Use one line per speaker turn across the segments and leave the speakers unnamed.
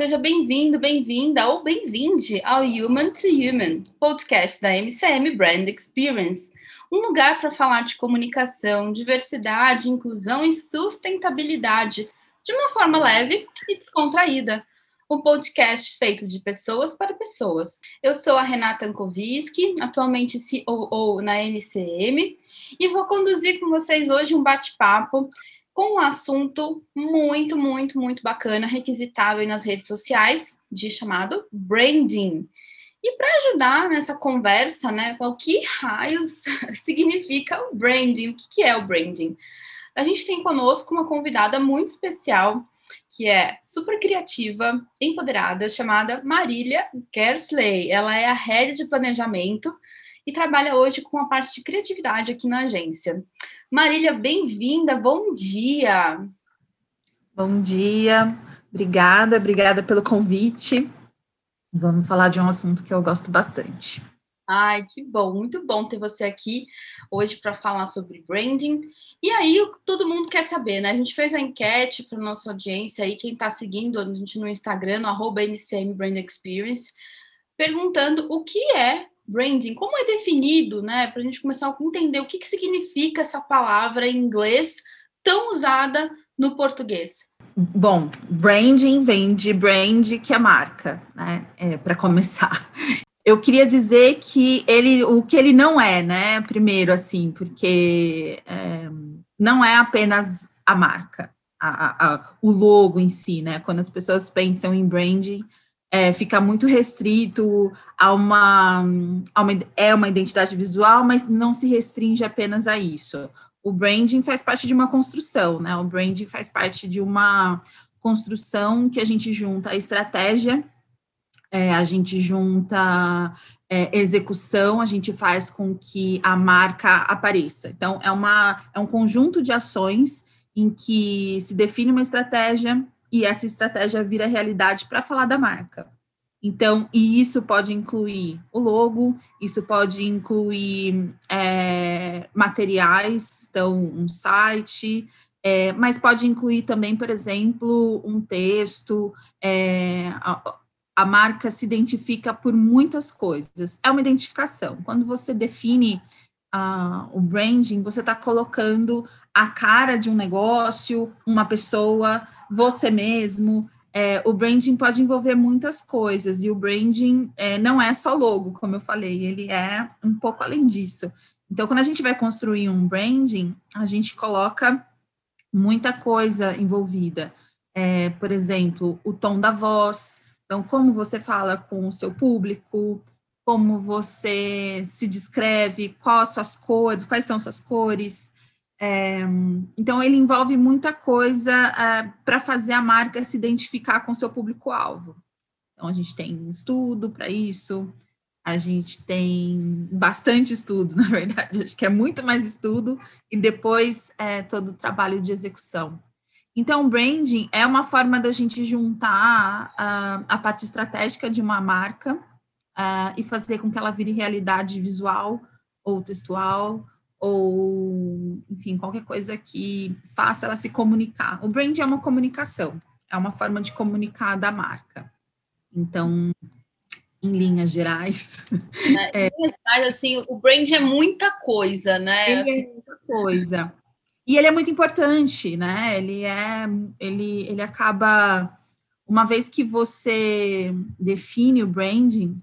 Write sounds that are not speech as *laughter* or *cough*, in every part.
seja bem-vindo, bem-vinda ou bem-vinde ao Human to Human, podcast da MCM Brand Experience, um lugar para falar de comunicação, diversidade, inclusão e sustentabilidade de uma forma leve e descontraída. Um podcast feito de pessoas para pessoas. Eu sou a Renata Ankoviski, atualmente COO na MCM, e vou conduzir com vocês hoje um bate-papo com um assunto muito, muito, muito bacana, requisitável nas redes sociais, de chamado branding. E para ajudar nessa conversa, né, o que raios *laughs* significa o branding? O que é o branding? A gente tem conosco uma convidada muito especial, que é super criativa, empoderada, chamada Marília Kersley. Ela é a head de planejamento e trabalha hoje com a parte de criatividade aqui na agência. Marília, bem-vinda, bom dia.
Bom dia, obrigada, obrigada pelo convite. Vamos falar de um assunto que eu gosto bastante.
Ai, que bom, muito bom ter você aqui hoje para falar sobre branding. E aí, todo mundo quer saber, né? A gente fez a enquete para nossa audiência aí, quem está seguindo a gente no Instagram, no arroba MCM Brand Experience, perguntando o que é branding, como é definido, né? Para a gente começar a entender o que, que significa essa palavra em inglês tão usada no português.
Bom, branding vem de brand, que é marca, né? É, Para começar. Eu queria dizer que ele, o que ele não é, né? Primeiro, assim, porque é, não é apenas a marca, a, a, o logo em si, né? Quando as pessoas pensam em branding, é, fica muito restrito a uma, a uma, é uma identidade visual, mas não se restringe apenas a isso. O branding faz parte de uma construção, né? O branding faz parte de uma construção que a gente junta a estratégia, é, a gente junta é, execução, a gente faz com que a marca apareça. Então, é, uma, é um conjunto de ações em que se define uma estratégia, e essa estratégia vira realidade para falar da marca. Então, e isso pode incluir o logo, isso pode incluir é, materiais, então, um site, é, mas pode incluir também, por exemplo, um texto. É, a, a, marca se identifica por muitas coisas. É uma identificação. Quando você define uh, o branding, você está colocando a cara de um negócio, uma pessoa, você mesmo. É, o branding pode envolver muitas coisas, e o branding é, não é só logo, como eu falei, ele é um pouco além disso. Então, quando a gente vai construir um branding, a gente coloca muita coisa envolvida. É, por exemplo, o tom da voz, então, como você fala com o seu público, como você se descreve, quais suas cores, quais são suas cores, é, então, ele envolve muita coisa é, para fazer a marca se identificar com seu público-alvo. Então, a gente tem estudo para isso, a gente tem bastante estudo, *laughs* na verdade, acho que é muito mais estudo, e depois é, todo o trabalho de execução. Então, branding é uma forma da gente juntar a, a parte estratégica de uma marca uh, e fazer com que ela vire realidade visual ou textual ou, enfim, qualquer coisa que faça ela se comunicar. O brand é uma comunicação, é uma forma de comunicar da marca. Então, em linhas gerais. *laughs*
É, em linhas gerais, assim, o brand é muita coisa, né?
Ele
é assim,
é muita coisa. E ele é muito importante, né? Ele é, ele, ele acaba, uma vez que você define o branding,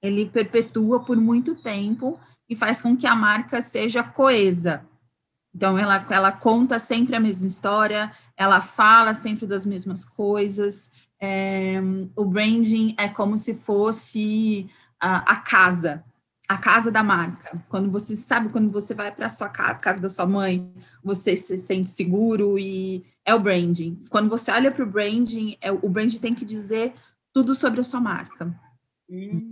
ele perpetua por muito tempo e faz com que a marca seja coesa. Então, ela, ela conta sempre a mesma história, ela fala sempre das mesmas coisas. É, o branding é como se fosse a, a, casa, a casa da marca. Quando você sabe, quando você vai para a sua casa, casa da sua mãe, você se sente seguro e é o branding. Quando você olha para o branding, é, o branding tem que dizer tudo sobre a sua marca.
Hum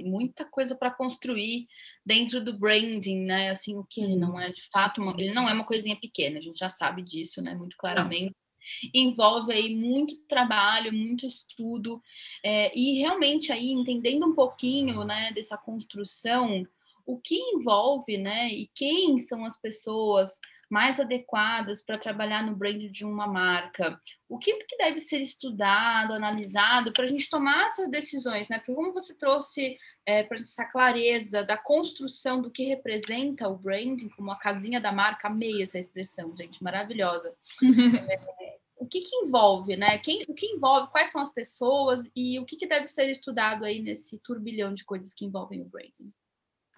muita coisa para construir dentro do branding, né? Assim, o que ele não é de fato, uma, ele não é uma coisinha pequena, a gente já sabe disso, né? Muito claramente. Não. Envolve aí muito trabalho, muito estudo, é, e realmente aí entendendo um pouquinho, né, dessa construção, o que envolve, né, e quem são as pessoas mais adequadas para trabalhar no brand de uma marca? O que, que deve ser estudado, analisado para a gente tomar essas decisões, né? Porque como você trouxe é, para essa clareza da construção do que representa o branding, como a casinha da marca, amei essa expressão, gente, maravilhosa. *laughs* é, o que, que envolve, né? Quem, o que envolve, quais são as pessoas e o que, que deve ser estudado aí nesse turbilhão de coisas que envolvem o branding?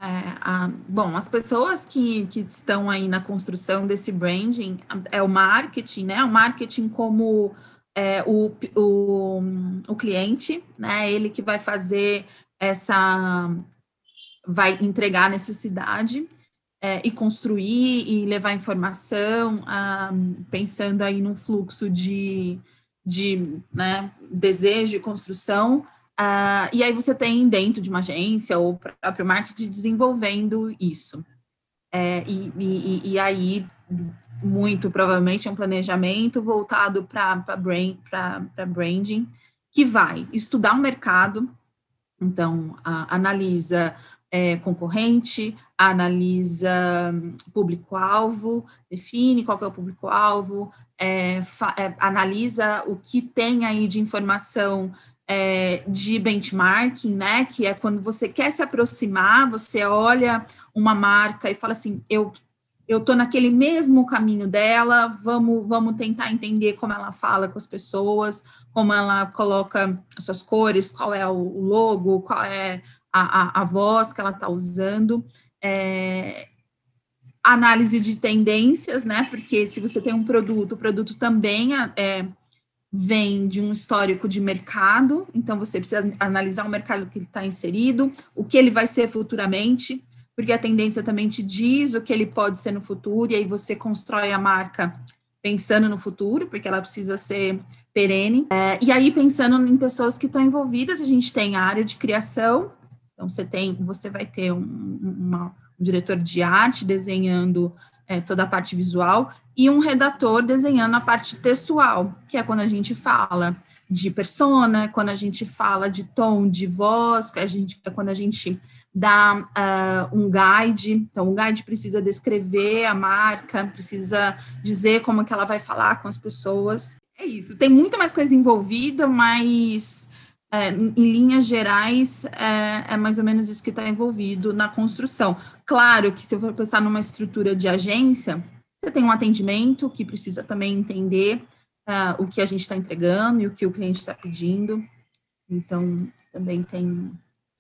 É, a, bom, as pessoas que, que estão aí na construção desse branding é o marketing, né? O marketing como é, o, o, o cliente, né? Ele que vai fazer essa, vai entregar a necessidade é, e construir e levar informação, ah, pensando aí num fluxo de, de né, desejo e construção, Uh, e aí você tem dentro de uma agência ou próprio marketing desenvolvendo isso. É, e, e, e, aí, muito provavelmente, é um planejamento voltado para brand, branding, que vai estudar o mercado, então, analisa é, concorrente, analisa público-alvo, define qual é o público-alvo, é, é, analisa o que tem aí de informação é, de benchmarking, né? Que é quando você quer se aproximar, você olha uma marca e fala assim, eu eu tô naquele mesmo caminho dela, vamos, vamos tentar entender como ela fala com as pessoas, como ela coloca as suas cores, qual é o logo, qual é a, a, a voz que ela está usando. É, análise de tendências, né? Porque se você tem um produto, o produto também é, é vem de um histórico de mercado, então você precisa analisar o mercado que ele está inserido, o que ele vai ser futuramente, porque a tendência também te diz o que ele pode ser no futuro, e aí você constrói a marca pensando no futuro, porque ela precisa ser perene. É, e aí, pensando em pessoas que estão envolvidas, a gente tem a área de criação, então você tem, você vai ter um, uma, um diretor de arte desenhando é, toda a parte visual, e um redator desenhando a parte textual, que é quando a gente fala de persona, quando a gente fala de tom de voz, que a gente, é quando a gente dá uh, um guide, então o guide precisa descrever a marca, precisa dizer como que ela vai falar com as pessoas. É isso, tem muito mais coisa envolvida, mas é, em linhas gerais, é, é, mais ou menos isso que está envolvido na construção. Claro que se eu for pensar numa estrutura de agência, você tem um atendimento que precisa também entender uh, o que a gente está entregando e o que o cliente está pedindo. Então, também tem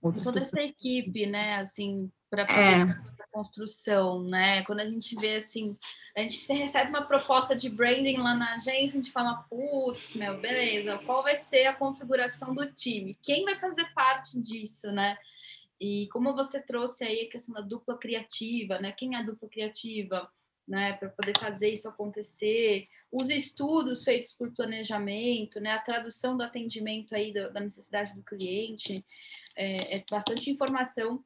outras
Toda pessoas. essa equipe, né, assim, para é. poder é construção, né? Quando a gente vê assim, a gente recebe uma proposta de branding lá na agência, a gente fala, putz, meu, beleza, qual vai ser a configuração do time? Quem vai fazer parte disso, né? E como você trouxe aí a questão da dupla criativa, né? Quem é a dupla criativa, né? Para poder fazer isso acontecer, os estudos feitos por planejamento, né? A tradução do atendimento aí da, da necessidade do cliente, é, é bastante informação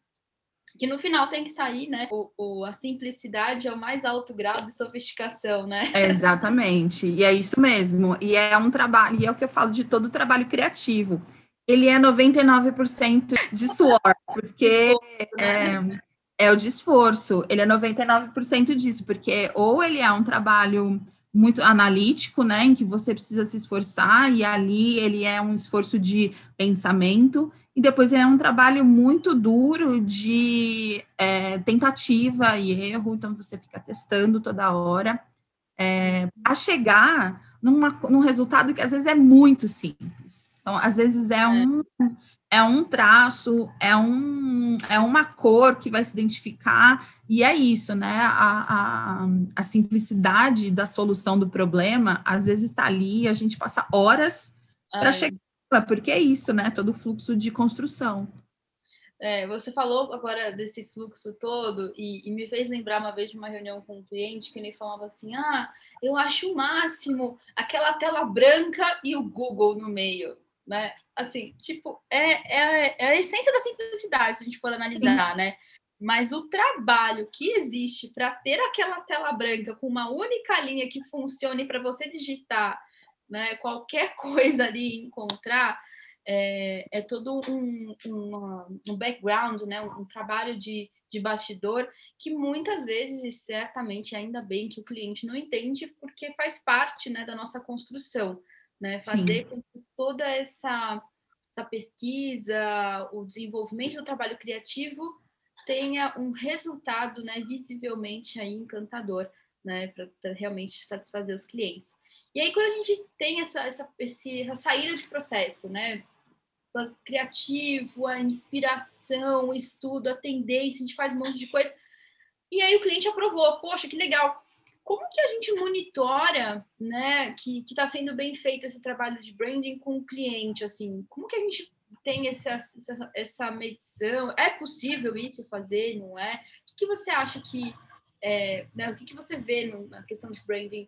que no final tem que sair, né? O, o, a simplicidade é o mais alto grau de sofisticação, né? *laughs*
exatamente, e é isso mesmo. E é um trabalho, e é o que eu falo de todo trabalho criativo. Ele é 99% de suor, *laughs* porque né? é, é o de esforço. Ele é 99% disso, porque ou ele é um trabalho muito analítico, né, em que você precisa se esforçar, e ali ele é um esforço de pensamento, e depois é um trabalho muito duro de é, tentativa e erro, então você fica testando toda hora, é, a chegar numa, num resultado que às vezes é muito simples. Então, às vezes é, é. um, é um traço, é, um, é uma cor que vai se identificar, e é isso, né? A, a, a simplicidade da solução do problema, às vezes está ali, a gente passa horas para chegar porque é isso, né? Todo o fluxo de construção.
É, você falou agora desse fluxo todo e, e, me fez lembrar uma vez de uma reunião com um cliente que ele falava assim: Ah, eu acho o máximo aquela tela branca e o Google no meio, né? Assim, tipo, é, é, é a essência da simplicidade, se a gente for analisar, Sim. né? Mas o trabalho que existe para ter aquela tela branca com uma única linha que funcione para você digitar né, qualquer *laughs* coisa ali encontrar, é, é todo um, um, um background, né, um, um trabalho de, de bastidor que muitas vezes, e certamente ainda bem que o cliente não entende, porque faz parte né, da nossa construção, né? Fazer Sim. com que toda essa, essa pesquisa, o desenvolvimento do trabalho criativo tenha um resultado né, visivelmente aí encantador, né, para realmente satisfazer os clientes. E aí, quando a gente tem essa, essa, esse, essa saída de processo, né, criativo, a inspiração, o estudo, a tendência, a gente faz um monte de coisa. E aí o cliente aprovou, poxa, que legal. Como que a gente monitora, né, que está sendo bem feito esse trabalho de branding com o cliente, assim? Como que a gente tem essa, essa, essa medição? É possível isso fazer, não é? O que, que você acha que, é, né, o que, que você vê no, na questão de branding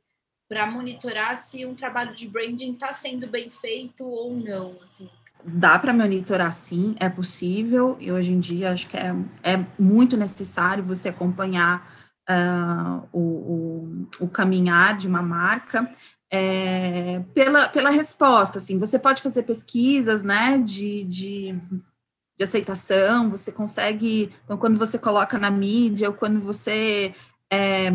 para monitorar se um trabalho de branding está sendo bem feito ou não, assim?
dá para monitorar sim, é possível, e hoje em dia acho que é, é muito necessário você acompanhar uh, o, o, o, caminhar de uma marca. É, pela, pela resposta, assim, você pode fazer pesquisas, né, de, de, de aceitação, você consegue, então, quando você coloca na mídia, ou quando você é,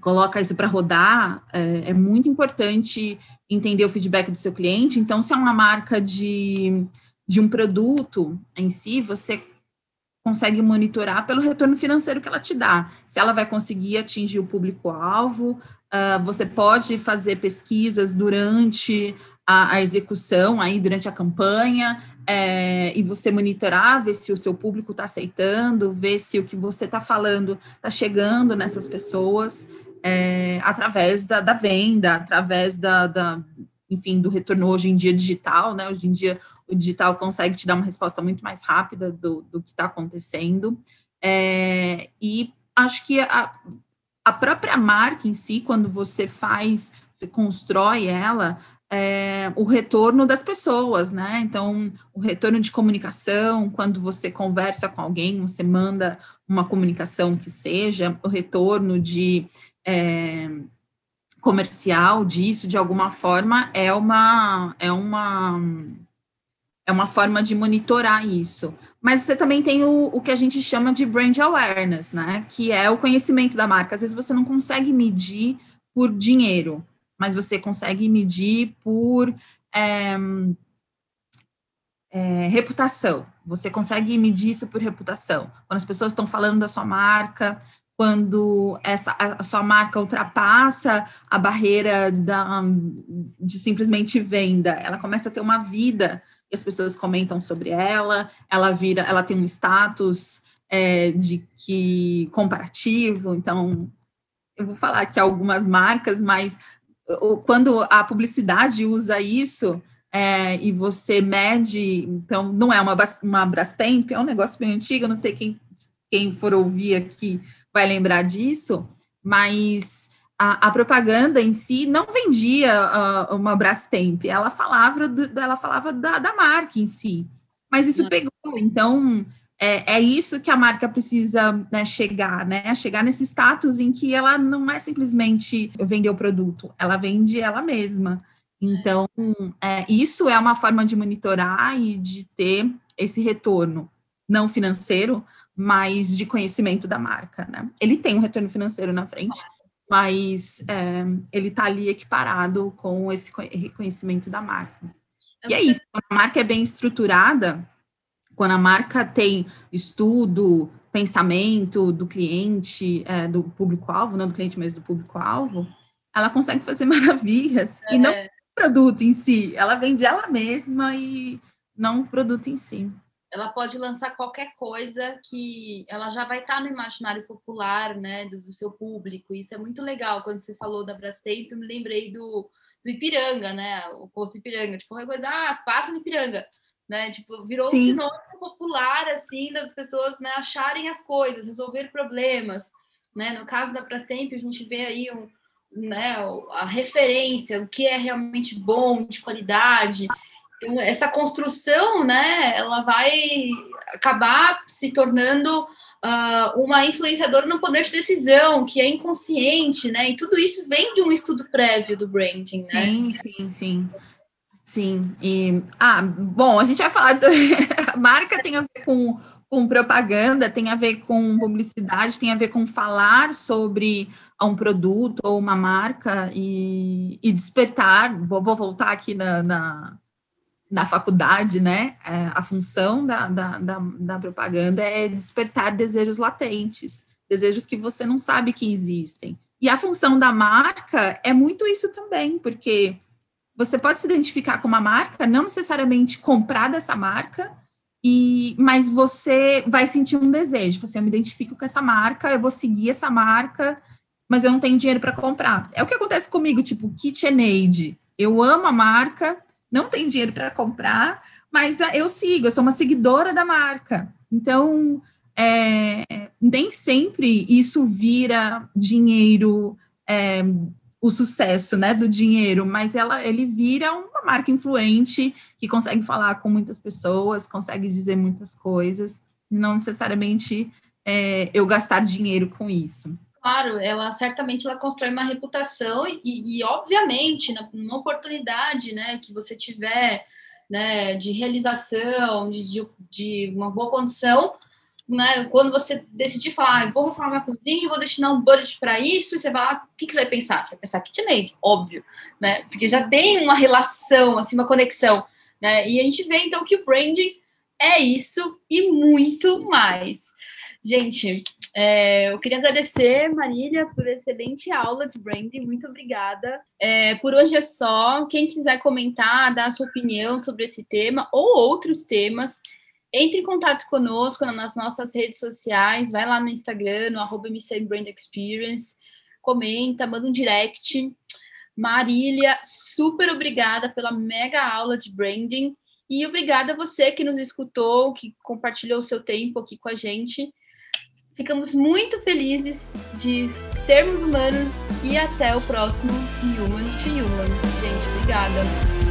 coloca isso para rodar, é, é, muito importante entender o feedback do seu cliente. Então, se é uma marca de, de um produto em si, você consegue monitorar pelo retorno financeiro que ela te dá. Se ela vai conseguir atingir o público-alvo, uh, você pode fazer pesquisas durante a, a execução, aí durante a campanha, é, e você monitorar, ver se o seu público está aceitando, ver se o que você está falando está chegando nessas pessoas, é, através da, da, venda, através da, da, enfim, do retorno hoje em dia digital, né? Hoje em dia o digital consegue te dar uma resposta muito mais rápida do, do que está acontecendo. É, e acho que a, a própria marca em si, quando você faz, você constrói ela, é, o retorno das pessoas, né? Então, o retorno de comunicação, quando você conversa com alguém, você manda uma comunicação que seja, o retorno de é, comercial disso, de alguma forma, é uma, é uma é uma forma de monitorar isso. Mas você também tem o, o que a gente chama de brand awareness, né? Que é o conhecimento da marca. Às vezes você não consegue medir por dinheiro, mas você consegue medir por é, é, reputação. Você consegue medir isso por reputação. Quando as pessoas estão falando da sua marca, quando essa, a sua marca ultrapassa a barreira da, de simplesmente venda, ela começa a ter uma vida e as pessoas comentam sobre ela, ela vira, ela tem um status é, de que comparativo, então eu vou falar aqui algumas marcas, mas quando a publicidade usa isso é, e você mede, então não é uma, uma Brastemp, é um negócio bem antigo, não sei quem, quem for ouvir aqui vai lembrar disso, mas a, a propaganda em si não vendia uh, uma Brastemp, ela falava, do, ela falava da, da marca em si, mas isso pegou, então é, é isso que a marca precisa né, chegar, né? Chegar nesse status em que ela não é simplesmente vender o produto, ela vende ela mesma. Então, é, isso é uma forma de monitorar e de ter esse retorno, não financeiro, mas de conhecimento da marca, né? Ele tem um retorno financeiro na frente, mas é, ele está ali equiparado com esse reconhecimento da marca. E é isso, quando a marca é bem estruturada, quando a marca tem estudo, pensamento do cliente, é, do público-alvo, não do cliente, mas do público-alvo, ela consegue fazer *laughs* maravilhas, é. e não o produto em si, ela vende ela mesma e não o produto em si
ela pode lançar qualquer coisa que ela já vai estar no imaginário popular, né, do, do seu público. Isso é muito legal. Quando você falou da Brastemp, eu me lembrei do, do Ipiranga, né, o posto Ipiranga, tipo, qualquer coisa, ah, passa no Ipiranga, né, tipo, virou Sim. um sinônimo popular, assim, das pessoas, né, acharem as coisas, resolver problemas, né, no caso da Brastemp, a gente vê aí um, né, a referência, o que é realmente bom, de qualidade, então, essa construção, né, ela vai acabar se tornando uh, uma influenciadora no poder de decisão, que é inconsciente, né? E tudo isso vem de um estudo prévio do branding, né?
Sim, sim, sim. Sim, e ah, bom, a gente vai falar da *laughs* marca tem a ver com, com propaganda, tem a ver com publicidade, tem a ver com falar sobre um produto ou uma marca e, e despertar. Vou, vou, voltar aqui na, na, na faculdade, né? É, a função da, da, da, da propaganda é despertar desejos latentes, desejos que você não sabe que existem. E a função da marca é muito isso também, porque você pode se identificar com uma marca, não necessariamente comprar dessa marca, e mas você vai sentir um desejo. Você, eu me identifico com essa marca, eu vou seguir essa marca, mas eu não tenho dinheiro para comprar. É o que acontece comigo, tipo KitchenAid. Eu amo a marca, não tenho dinheiro para comprar, mas eu sigo, eu sou uma seguidora da marca. Então, é, nem sempre isso vira dinheiro é, o sucesso né, do dinheiro, mas ela, ele vira uma marca influente que consegue falar com muitas pessoas, consegue dizer muitas coisas, não necessariamente é, eu gastar dinheiro com isso.
Claro, ela certamente ela constrói uma reputação e, e obviamente, numa oportunidade né, que você tiver né, de realização, de, de uma boa condição, né, quando você decidir falar, ah, vou reformar a cozinha e vou destinar um budget para isso, você vai lá, o que, que, você vai pensar? Você vai pensar KitchenAid, óbvio, né? Porque já tem uma relação, assim, uma conexão, né? E a gente vê, então, que o branding é isso e muito mais. Gente, é, eu queria agradecer, Marília, por excelente aula de branding. Muito obrigada. É, por hoje é só. Quem quiser comentar, dar a sua opinião sobre esse tema ou outros temas, entre em contato conosco nas nossas redes sociais, vai lá no Instagram, no arroba Experience, comenta, manda um direct. Marília, super obrigada pela mega aula de branding e obrigada a você que nos escutou, que compartilhou o seu tempo aqui com a gente. Ficamos muito felizes de sermos humanos e até o próximo Human to Human. Gente, obrigada.